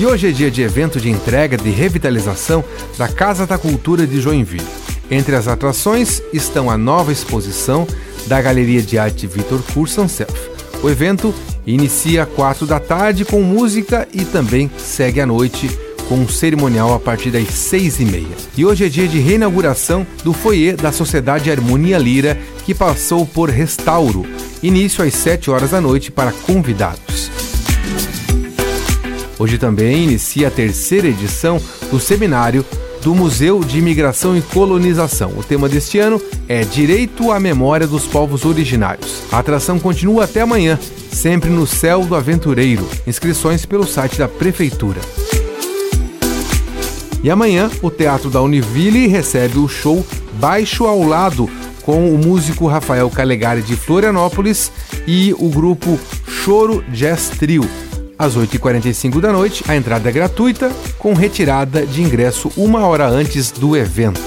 E hoje é dia de evento de entrega de revitalização da Casa da Cultura de Joinville. Entre as atrações estão a nova exposição da Galeria de Arte Vitor Kursanself. O evento inicia às quatro da tarde com música e também segue à noite com um cerimonial a partir das seis e meia. E hoje é dia de reinauguração do foyer da Sociedade Harmonia Lira, que passou por restauro. Início às sete horas da noite para convidados. Hoje também inicia a terceira edição do seminário do Museu de Imigração e Colonização. O tema deste ano é Direito à Memória dos Povos Originários. A atração continua até amanhã, sempre no Céu do Aventureiro. Inscrições pelo site da Prefeitura. E amanhã, o Teatro da Univille recebe o show Baixo ao Lado com o músico Rafael Calegari de Florianópolis e o grupo Choro Jazz Trio. Às 8h45 da noite, a entrada é gratuita, com retirada de ingresso uma hora antes do evento.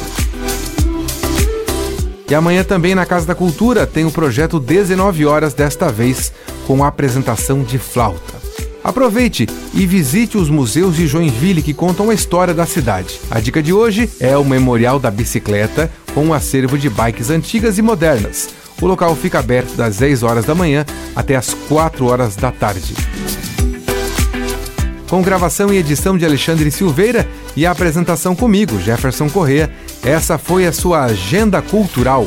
E amanhã também na Casa da Cultura tem o projeto 19 horas, desta vez com a apresentação de flauta. Aproveite e visite os museus de Joinville que contam a história da cidade. A dica de hoje é o Memorial da Bicicleta, com um acervo de bikes antigas e modernas. O local fica aberto das 10 horas da manhã até as 4 horas da tarde. Com gravação e edição de Alexandre Silveira e a apresentação comigo, Jefferson Correa, essa foi a sua Agenda Cultural.